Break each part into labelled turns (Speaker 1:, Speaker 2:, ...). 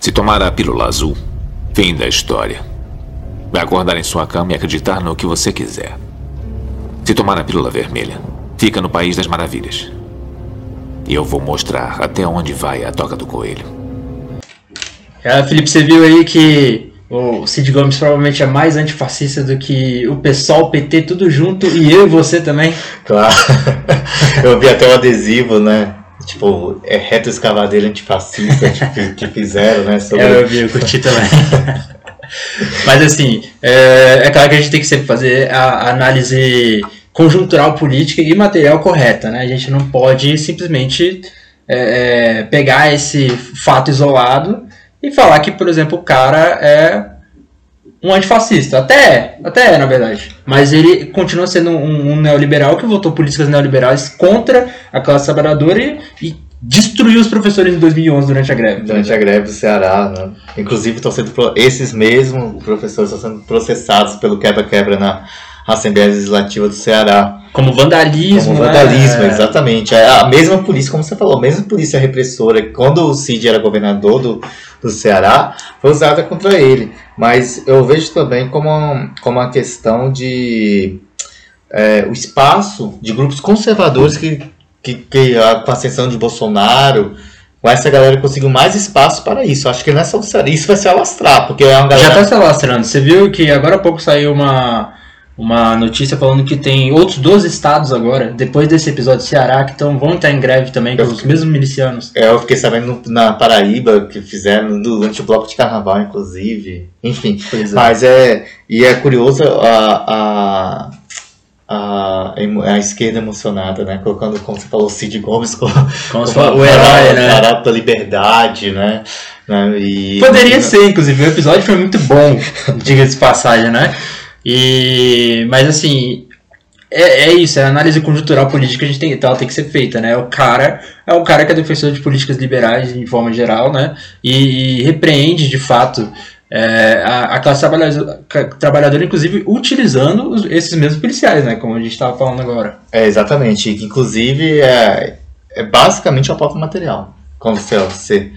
Speaker 1: Se tomar a pílula azul, fim da história. Vai acordar em sua cama e acreditar no que você quiser. Se tomar a pílula vermelha, fica no País das Maravilhas. E eu vou mostrar até onde vai a toca do coelho.
Speaker 2: É, Felipe, você viu aí que o Cid Gomes provavelmente é mais antifascista do que o pessoal, o PT, tudo junto, e eu e você também.
Speaker 3: Claro. Eu vi até o adesivo, né? Tipo, é reto escavadeiro antifascista que, que fizeram, né? Sobre...
Speaker 2: É, eu vi, eu curti também. Mas assim, é, é, claro que a gente tem que sempre fazer a análise conjuntural política e material correta, né? A gente não pode simplesmente é, é, pegar esse fato isolado e falar que, por exemplo, o cara é um antifascista. Até é, até é, na verdade. Mas ele continua sendo um, um neoliberal que votou políticas neoliberais contra a classe trabalhadora e, e destruiu os professores em 2011 durante a greve.
Speaker 3: Durante a greve do Ceará, né? Inclusive estão sendo esses mesmos professores estão sendo processados pelo quebra-quebra na Assembleia Legislativa do Ceará.
Speaker 2: Como vandalismo.
Speaker 3: Como vandalismo, né? exatamente. É a mesma polícia, como você falou, a mesma polícia repressora, quando o Cid era governador do, do Ceará, foi usada contra ele. Mas eu vejo também como, como a questão de é, o espaço de grupos conservadores que, que, que com a ascensão de Bolsonaro, com essa galera conseguiu mais espaço para isso. Acho que não é só isso vai se alastrar, porque é uma galera...
Speaker 2: Já está se alastrando. Você viu que agora há pouco saiu uma uma notícia falando que tem outros 12 estados agora, depois desse episódio de Ceará, que tão, vão estar em greve também, com os mesmos milicianos.
Speaker 3: É, eu fiquei sabendo na Paraíba que fizeram durante o bloco de carnaval, inclusive. Enfim. É. Mas é. E é curioso a, a, a, a esquerda emocionada, né? Colocando, como você falou, Cid Gomes como,
Speaker 2: como, o herói, né?
Speaker 3: Barato da liberdade, né? né?
Speaker 2: E, Poderia ser, inclusive. O episódio foi muito bom, diga-se passagem, né? E, mas assim, é, é, isso, é a análise conjuntural política que a gente tem, então, tem que ser feita, né? O cara é um cara que é defensor de políticas liberais de forma geral, né? E, e repreende de fato é, a, a, classe trabalhadora, trabalhadora, inclusive utilizando os, esses mesmos policiais, né? Como a gente estava falando agora.
Speaker 3: É, exatamente. Inclusive, é, é basicamente a pauta material. Quando você, você,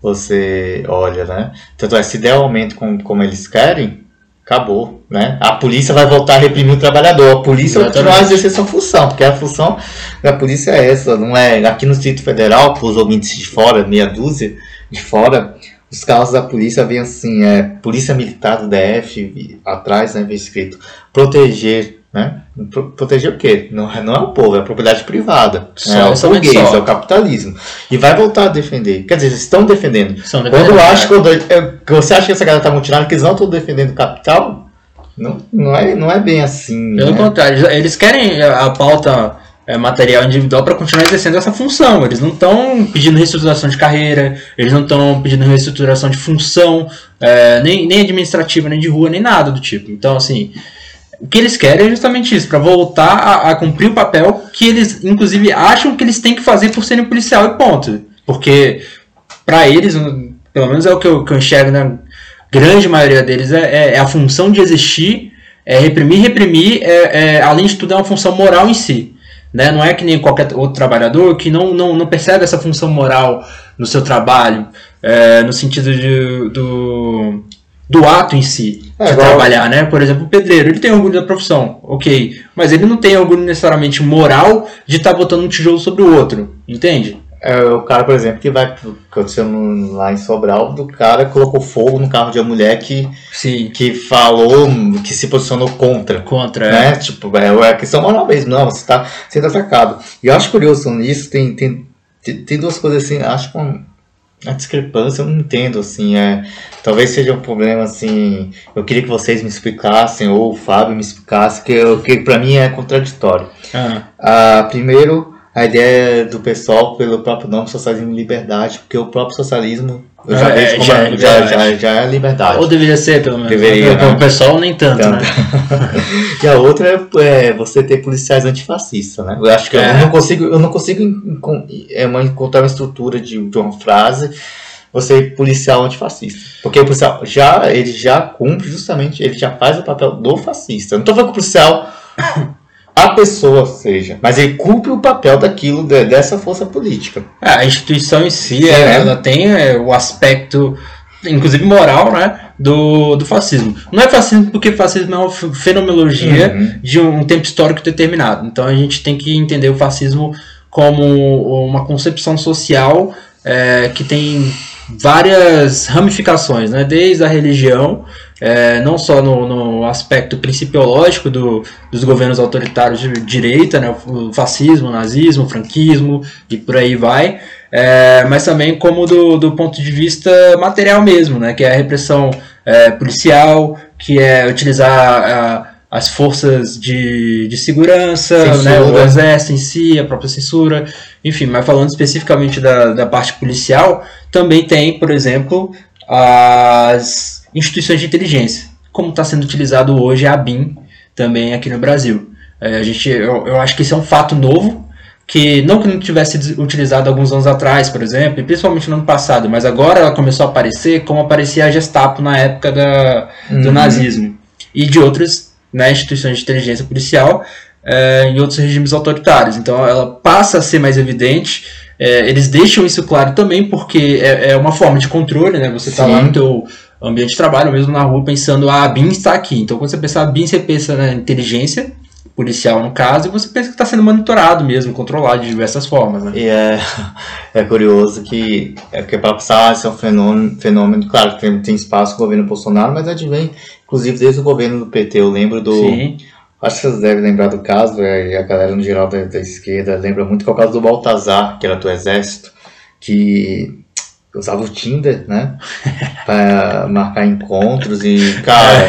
Speaker 3: você olha, né? Tanto é, se der aumento como, como eles querem, acabou, né? A polícia vai voltar a reprimir o trabalhador. A polícia vai continuar a exercer sua função, porque a função da polícia é essa, não é? Aqui no Distrito Federal, para os ouvintes de fora, meia dúzia de fora, os carros da polícia vêm assim, é Polícia Militar do DF, atrás, né, vem escrito, proteger né? Proteger o quê? Não, não é o povo, é a propriedade privada. Só, é o burguês, é o capitalismo. E vai voltar a defender. Quer dizer, eles estão defendendo. quando eu acho, quando, você acha que essa galera está mutilando, que eles não estão defendendo o capital, não, não, é, não é bem assim.
Speaker 2: Pelo né? contrário, eles querem a pauta é, material individual para continuar exercendo essa função. Eles não estão pedindo reestruturação de carreira, eles não estão pedindo reestruturação de função, é, nem, nem administrativa, nem de rua, nem nada do tipo. Então, assim, o que eles querem é justamente isso, para voltar a, a, cumprir o papel que eles, inclusive, acham que eles têm que fazer por serem policial e ponto. Porque, para eles, pelo menos é o que eu, que eu enxergo na grande maioria deles, é, é, é a função de existir, é reprimir, reprimir, é, é, além de tudo, é uma função moral em si. Né? Não é que nem qualquer outro trabalhador que não, não, não percebe essa função moral no seu trabalho, é, no sentido de, do, do ato em si é, de trabalhar, né? Por exemplo, o pedreiro, ele tem orgulho da profissão, ok. Mas ele não tem orgulho necessariamente moral de estar tá botando um tijolo sobre o outro, entende?
Speaker 3: É o cara, por exemplo, que vai. Aconteceu lá em Sobral, do cara colocou fogo no carro de uma mulher que,
Speaker 2: Sim.
Speaker 3: que falou, que se posicionou contra.
Speaker 2: Contra,
Speaker 3: né? É. Tipo, é, a questão moral mesmo, não, você está sendo atacado. E eu acho curioso nisso, tem, tem, tem duas coisas assim, acho que a discrepância eu não entendo, assim, é, talvez seja um problema, assim, eu queria que vocês me explicassem, ou o Fábio me explicasse, que, que para mim é contraditório.
Speaker 2: Ah.
Speaker 3: Ah, primeiro, a ideia do pessoal pelo próprio nome socialismo e liberdade, porque o próprio socialismo eu já, é, já, já, já, já, é liberdade.
Speaker 2: Ou deveria ser, pelo menos.
Speaker 3: Deveria,
Speaker 2: né? O pessoal nem tanto, tanto. né?
Speaker 3: e a outra é, é, você ter policiais antifascistas, né? Eu acho que é. eu não consigo, eu não consigo é, encontrar uma estrutura de, de uma frase você policial antifascista. Porque o policial já, ele já cumpre justamente, ele já faz o papel do fascista. Eu não estou falando que o policial a pessoa seja, mas ele cumpre o papel daquilo, dessa força política.
Speaker 2: É, a instituição em si, é, ela tem é, o aspecto inclusive moral, né, do, do fascismo. Não é fascismo porque fascismo é uma fenomenologia uhum. de um tempo histórico determinado. Então a gente tem que entender o fascismo como uma concepção social é, que tem várias ramificações, né, desde a religião, é, não só no, no aspecto principiológico do, dos governos autoritários de direita, né, o fascismo, o nazismo, o franquismo e por aí vai, é, mas também como do, do ponto de vista material mesmo, né, que é a repressão é, policial, que é utilizar a, as forças de, de segurança, né, o exército em si, a própria censura, enfim, mas falando especificamente da, da parte policial, também tem, por exemplo, as instituições de inteligência, como está sendo utilizado hoje a BIM também aqui no Brasil. É, a gente, eu, eu acho que isso é um fato novo, que não que não tivesse utilizado alguns anos atrás, por exemplo, e principalmente no ano passado, mas agora ela começou a aparecer como aparecia a Gestapo na época da, do uhum. nazismo e de outras né, instituições de inteligência policial é, em outros regimes autoritários. Então ela passa a ser mais evidente. É, eles deixam isso claro também porque é, é uma forma de controle, né? Você está lá no teu ambiente de trabalho, mesmo na rua, pensando, ah, a BIM está aqui. Então quando você pensa a BIM, você pensa na inteligência policial no caso, e você pensa que está sendo monitorado mesmo, controlado de diversas formas. Né?
Speaker 3: E é, é curioso que, é que para passar esse é um fenômeno, fenômeno claro que tem, tem espaço no governo Bolsonaro, mas advém, inclusive, desde o governo do PT. Eu lembro do. Sim. Acho que vocês devem lembrar do caso, é, e a galera no geral da, da esquerda lembra muito que é o caso do Baltazar, que era do Exército, que usava o Tinder, né? pra marcar encontros e, cara,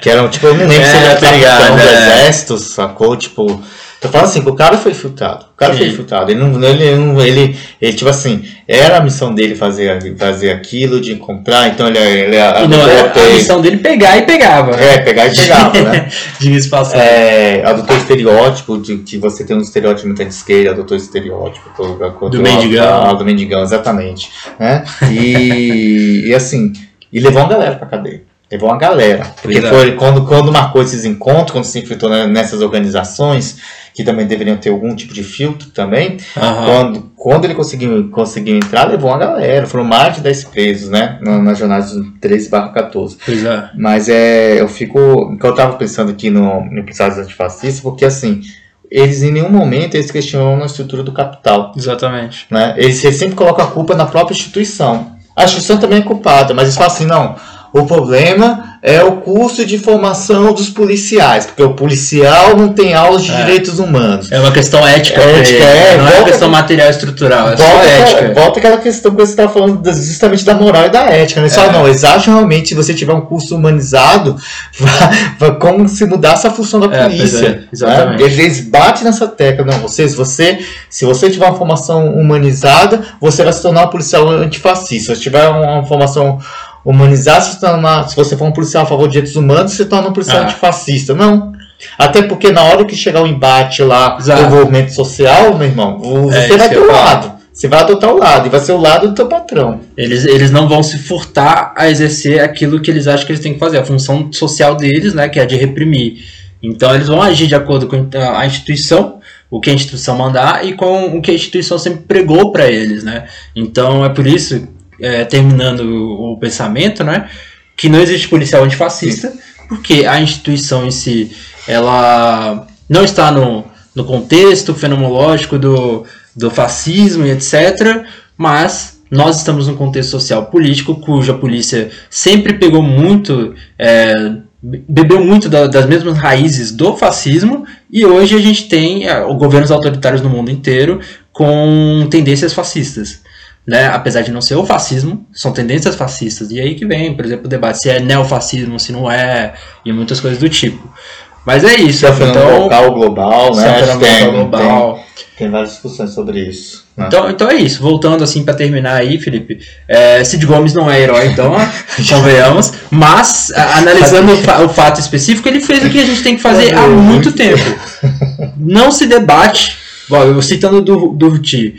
Speaker 3: que eram, tipo, eu não lembro é, se ele era capitão do é. exército, sacou? Tipo, Tô falando assim, o cara foi filtrado. O cara Sim. foi filtrado. Ele não, ele, não, ele, ele, tipo assim, era a missão dele fazer, fazer aquilo, de encontrar, então ele, ele
Speaker 2: não, a, a missão dele pegar e pegava.
Speaker 3: Né? É, pegar e pegava, né? de espaço. É, adotou estereótipo, de que você tem um estereótipo muito de esquerda, adotou estereótipo.
Speaker 2: Do, do mendigão.
Speaker 3: do mendigão, exatamente. Né? E, e assim, e levou uma galera pra cadeia. Levou uma galera. Porque foi quando, quando marcou esses encontros, quando se enfrentou nessas organizações, que também deveriam ter algum tipo de filtro também. Uhum. Quando, quando ele conseguiu, conseguiu entrar, levou uma galera. Foram mais de 10 presos, né? Na, jornada 13 14.
Speaker 2: Pois é.
Speaker 3: Mas é, eu fico. Eu tava pensando aqui no, no episódio antifascista, porque assim eles em nenhum momento eles questionam a estrutura do capital.
Speaker 2: Exatamente.
Speaker 3: Né? Eles, eles sempre colocam a culpa na própria instituição. A instituição também é culpada, mas eles falam assim, não, o problema é o curso de formação dos policiais, porque o policial não tem aulas de é. direitos humanos.
Speaker 2: É uma questão ética. É, ética é, não é uma questão material estrutural, é
Speaker 3: volta,
Speaker 2: ética.
Speaker 3: Volta aquela questão que você estava falando justamente da moral e da ética. Né? Só, é. não, eles acham realmente se você tiver um curso humanizado, vai, vai como se mudasse a função da é, polícia. É,
Speaker 2: exatamente.
Speaker 3: Né? Eles batem nessa tecla, não, você, se você, se você tiver uma formação humanizada, você vai se tornar um policial antifascista. Se tiver uma formação humanizar se tornar, se você for um policial a favor de direitos humanos, se torna um policial ah. antifascista. Não. Até porque na hora que chegar o embate lá Exato. do movimento social, meu irmão, é, você é, vai ter o lado. Você vai adotar o lado, e vai ser o lado do teu patrão.
Speaker 2: Eles, eles não vão se furtar a exercer aquilo que eles acham que eles têm que fazer, a função social deles, né, que é de reprimir. Então eles vão agir de acordo com a instituição, o que a instituição mandar e com o que a instituição sempre pregou para eles, né? Então é por isso é, terminando o, o, pensamento, né? Que não existe policial antifascista, Sim. porque a instituição em si, ela não está no, no contexto fenomenológico do, do fascismo e etc., mas nós estamos num contexto social político cuja polícia sempre pegou muito, é, bebeu muito da, das mesmas raízes do fascismo e hoje a gente tem é, governos autoritários no mundo inteiro com tendências fascistas né? Apesar de não ser o fascismo, são tendências fascistas. E aí que vem, por exemplo, o debate se é neofascismo, se não é, e muitas coisas do tipo. Mas é isso.
Speaker 3: Se é então, local global, né?
Speaker 2: Se é tem, global.
Speaker 3: Tem, tem, várias discussões sobre isso.
Speaker 2: Né? Então, então é isso. Voltando assim para terminar aí, Felipe. É, Cid Gomes não é herói, então, convenhamos. Mas, analisando o, fa o, fato específico, ele fez o que a gente tem que fazer há muito tempo. Não se debate. Bom, eu citando do, do Ruti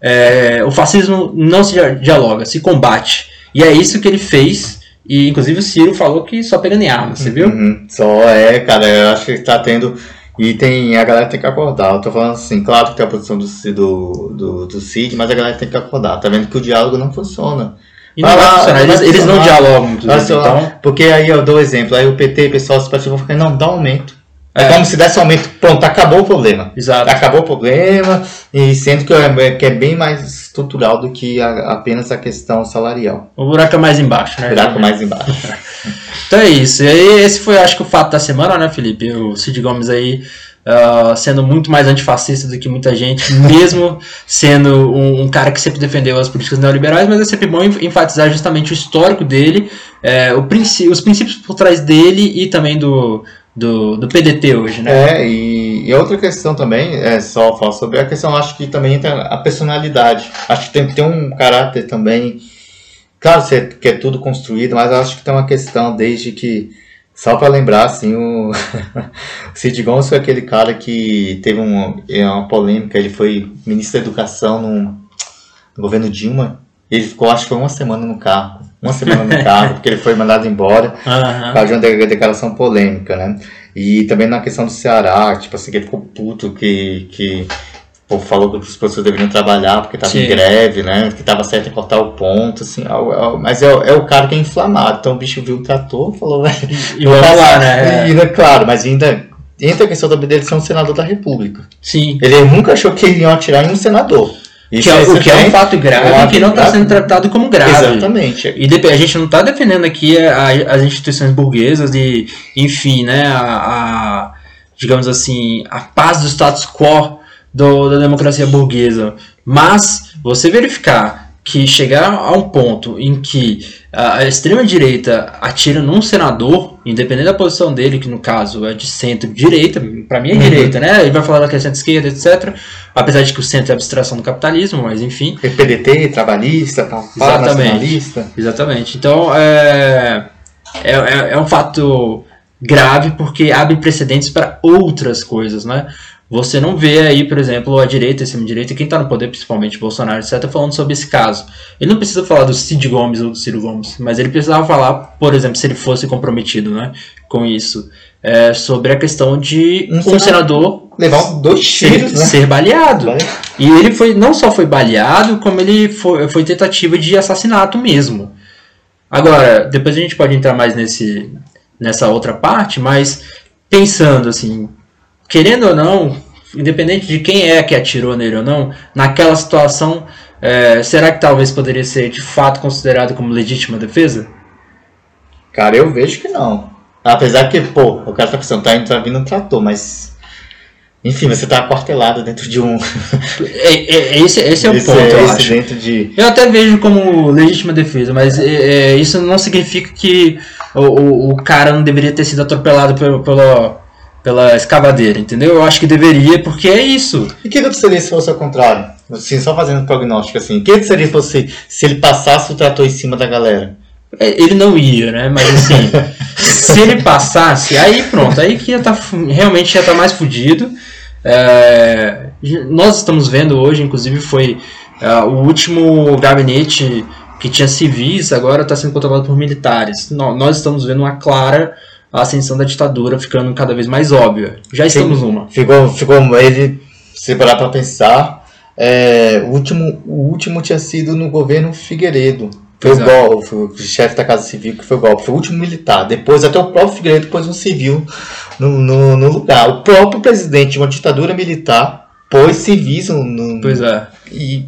Speaker 2: é, o fascismo não se dialoga, se combate. E é isso que ele fez. E inclusive o Ciro falou que só pegando em arma, você viu?
Speaker 3: Uhum, só é, cara, eu acho que está tendo. E tem, a galera tem que acordar. Eu tô falando assim, claro que tem a posição do, do, do, do Cid, mas a galera tem que acordar. Tá vendo que o diálogo não funciona.
Speaker 2: E não vai funcionar. Eles, eles não dialogam,
Speaker 3: só,
Speaker 2: Então,
Speaker 3: Porque aí eu dou exemplo, aí o PT, o pessoal se falando, não, dá um aumento. É.
Speaker 2: É.
Speaker 3: como se desse um aumento, pronto, acabou o problema.
Speaker 2: exato.
Speaker 3: Acabou o problema, e sendo que é, que é bem mais estrutural do que a- apenas a questão salarial.
Speaker 2: O buraco é mais embaixo, né?
Speaker 3: Buraco mais embaixo.
Speaker 2: Então é isso. E esse foi, acho que, o fato da semana, né, Felipe? O Cid Gomes aí ah, sendo muito mais antifascista do que muita gente, mesmo sendo um, um cara que sempre defendeu as políticas neoliberais, mas é sempre bom en- enfatizar justamente o histórico dele, eh, o princí- os princípios por trás dele e também do, do, do PDT hoje, né?
Speaker 3: É, e, e outra questão também, é só falar sobre a questão, acho que também entra a personalidade. Acho que tem que ter um caráter também. Claro que é tudo construído, mas acho que tem uma questão desde que. Só para lembrar, assim, o, Cid Gomes foi aquele cara que teve um, é, uma polêmica, ele foi ministro da Educação no governo Dilma. Ele ficou, acho que foi uma semana no cargo. Uma semana no cargo, porque ele foi mandado embora por
Speaker 2: Aham.
Speaker 3: causa de uma de- declaração polêmica, né? E também na questão do Ceará, tipo assim, que ele ficou puto que, que o falou que os professores deveriam trabalhar porque estava em greve, né? Que estava certo em cortar o ponto, assim. é é mas é, o- é o cara que é inflamado. Então o bicho viu o trator e falou, velho.
Speaker 2: E vamos lá, né?
Speaker 3: E, ainda, claro, mas ainda entra a questão da- dele ser um senador da República.
Speaker 2: Sim.
Speaker 3: Ele nunca achou que iriam atirar em um senador.
Speaker 2: Que
Speaker 3: Isso
Speaker 2: é,
Speaker 3: aí
Speaker 2: o que é um fato grave
Speaker 3: um
Speaker 2: que não está sendo tratado como grave.
Speaker 3: Exatamente.
Speaker 2: E a gente não está defendendo aqui a- as instituições burguesas e, enfim, né, a, a- digamos assim, a paz do status quo do- da democracia burguesa. Mas você verificar que chegar a um ponto em que a, extrema-direita atira num senador, independente da posição dele, que no caso é de centro-direita, para mim é
Speaker 3: Uhum.
Speaker 2: direita, né? Ele vai falar que é centro-esquerda, etc. Apesar de que o centro é abstração do capitalismo, mas enfim.
Speaker 3: PDT, trabalhista, tal,
Speaker 2: Exatamente. Exatamente. Então é, é, é, é um fato grave porque abre precedentes para outras coisas, né? Você não vê aí, por exemplo, a direita, a extrema-direita, quem está no poder, principalmente Bolsonaro, etc., falando sobre esse caso. Ele não precisa falar do Cid Gomes ou do Ciro Gomes, mas ele precisava falar, por exemplo, se ele fosse comprometido né, com isso, é, sobre a questão de
Speaker 3: Um
Speaker 2: um,
Speaker 3: senador Levar dois
Speaker 2: ser,
Speaker 3: tiros, né?
Speaker 2: ser baleado.
Speaker 3: Vai-
Speaker 2: E ele foi não só foi baleado, como ele foi, foi tentativa de assassinato mesmo. Agora, depois a gente pode entrar mais nesse, nessa outra parte, mas pensando assim, querendo ou não, independente de quem é que atirou nele ou não, naquela situação, é, será que talvez poderia ser de fato considerado como legítima defesa?
Speaker 3: Cara, eu vejo que não. Apesar que, pô, o cara tá pensando, tá, indo- tá vindo um trator, mas. Enfim, você tá aquartelado dentro de um.
Speaker 2: É, é- esse, esse é o
Speaker 3: esse-
Speaker 2: ponto, eu acho.
Speaker 3: dentro de.
Speaker 2: Eu até vejo como legítima defesa, mas é, é, isso não significa que o, o, o cara não deveria ter sido atropelado pelo, pela, pela escavadeira, entendeu? Eu acho que deveria, porque é isso.
Speaker 3: E o que que seria se fosse ao contrário? Assim, só fazendo prognóstico assim. O que que seria se, fosse, se ele passasse o trator em cima da galera?
Speaker 2: É, Ele não ia, né? Mas assim, se ele passasse, aí pronto, aí que ia tá, realmente ia estar mais fudido. É, nós estamos vendo hoje, inclusive, foi é, o último gabinete que tinha civis, agora está sendo controlado por militares. No- Nós estamos vendo uma clara ascensão da ditadura ficando cada vez mais óbvia. Já estamos numa.
Speaker 3: Ficou, ficou ele, se parar pra pensar, é, o, último, o último tinha sido no governo Figueiredo. Foi o
Speaker 2: é.
Speaker 3: golpe, o chefe da Casa Civil que foi o golpe. Foi o último militar. Depois, até o próprio Figueiredo pôs um civil no, no, no lugar. O próprio presidente de uma ditadura militar pôs civis no. no-
Speaker 2: Pois é.
Speaker 3: E,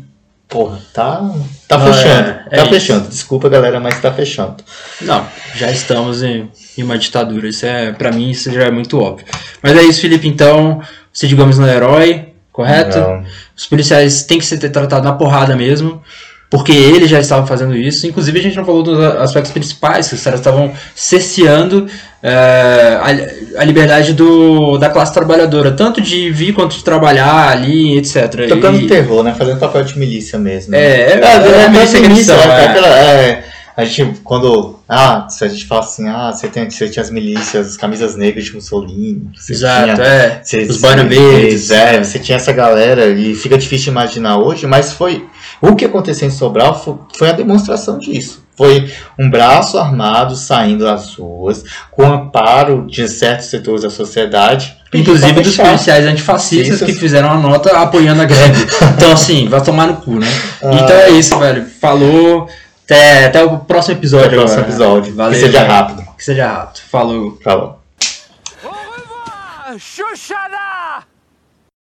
Speaker 3: porra, tá, tá
Speaker 2: Não,
Speaker 3: fechando.
Speaker 2: é- é
Speaker 3: tá
Speaker 2: isso.
Speaker 3: fechando. Desculpa, galera, mas tá fechando.
Speaker 2: Não, já estamos em, em uma ditadura. Isso é, para mim, isso já é muito óbvio. Mas é isso, Felipe. Então, Cid Gomes não é herói, correto?
Speaker 3: Não.
Speaker 2: Os policiais têm que ser tratados na porrada mesmo, porque ele já estava fazendo isso. Inclusive, a gente não falou dos aspectos principais, que os caras estavam cerceando é, a, a liberdade do, da classe trabalhadora, tanto de vir quanto de trabalhar ali, etc.
Speaker 3: Tocando
Speaker 2: E-
Speaker 3: terror, né? Fazendo papel de milícia mesmo. né?
Speaker 2: É, é,
Speaker 3: É,
Speaker 2: é,
Speaker 3: é,
Speaker 2: milícia
Speaker 3: é,
Speaker 2: são,
Speaker 3: é,
Speaker 2: é.
Speaker 3: aquela- é, a gente, quando. Ah, se a gente fala assim, ah, você, tem, você tinha as milícias, as camisas negras de Mussolini.
Speaker 2: Exato,
Speaker 3: tinha,
Speaker 2: é.
Speaker 3: você-
Speaker 2: Os verdes.
Speaker 3: É, você tinha essa galera e fica difícil de imaginar hoje, mas foi. O que aconteceu em Sobral foi, foi a demonstração disso. Foi um braço armado saindo das ruas, com amparo de certos setores da sociedade.
Speaker 2: Inclusive dos policiais antifascistas que fizeram a nota apoiando a greve. Então, assim, vai tomar no cu, né?
Speaker 3: Ah.
Speaker 2: Então é isso, velho. Falou. Até, até o próximo episódio.
Speaker 3: Até o próximo
Speaker 2: agora.
Speaker 3: episódio.
Speaker 2: Valeu,
Speaker 3: que seja rápido.
Speaker 2: Que seja rápido. Falou.
Speaker 3: Falou.
Speaker 4: Au revoir, Chuchana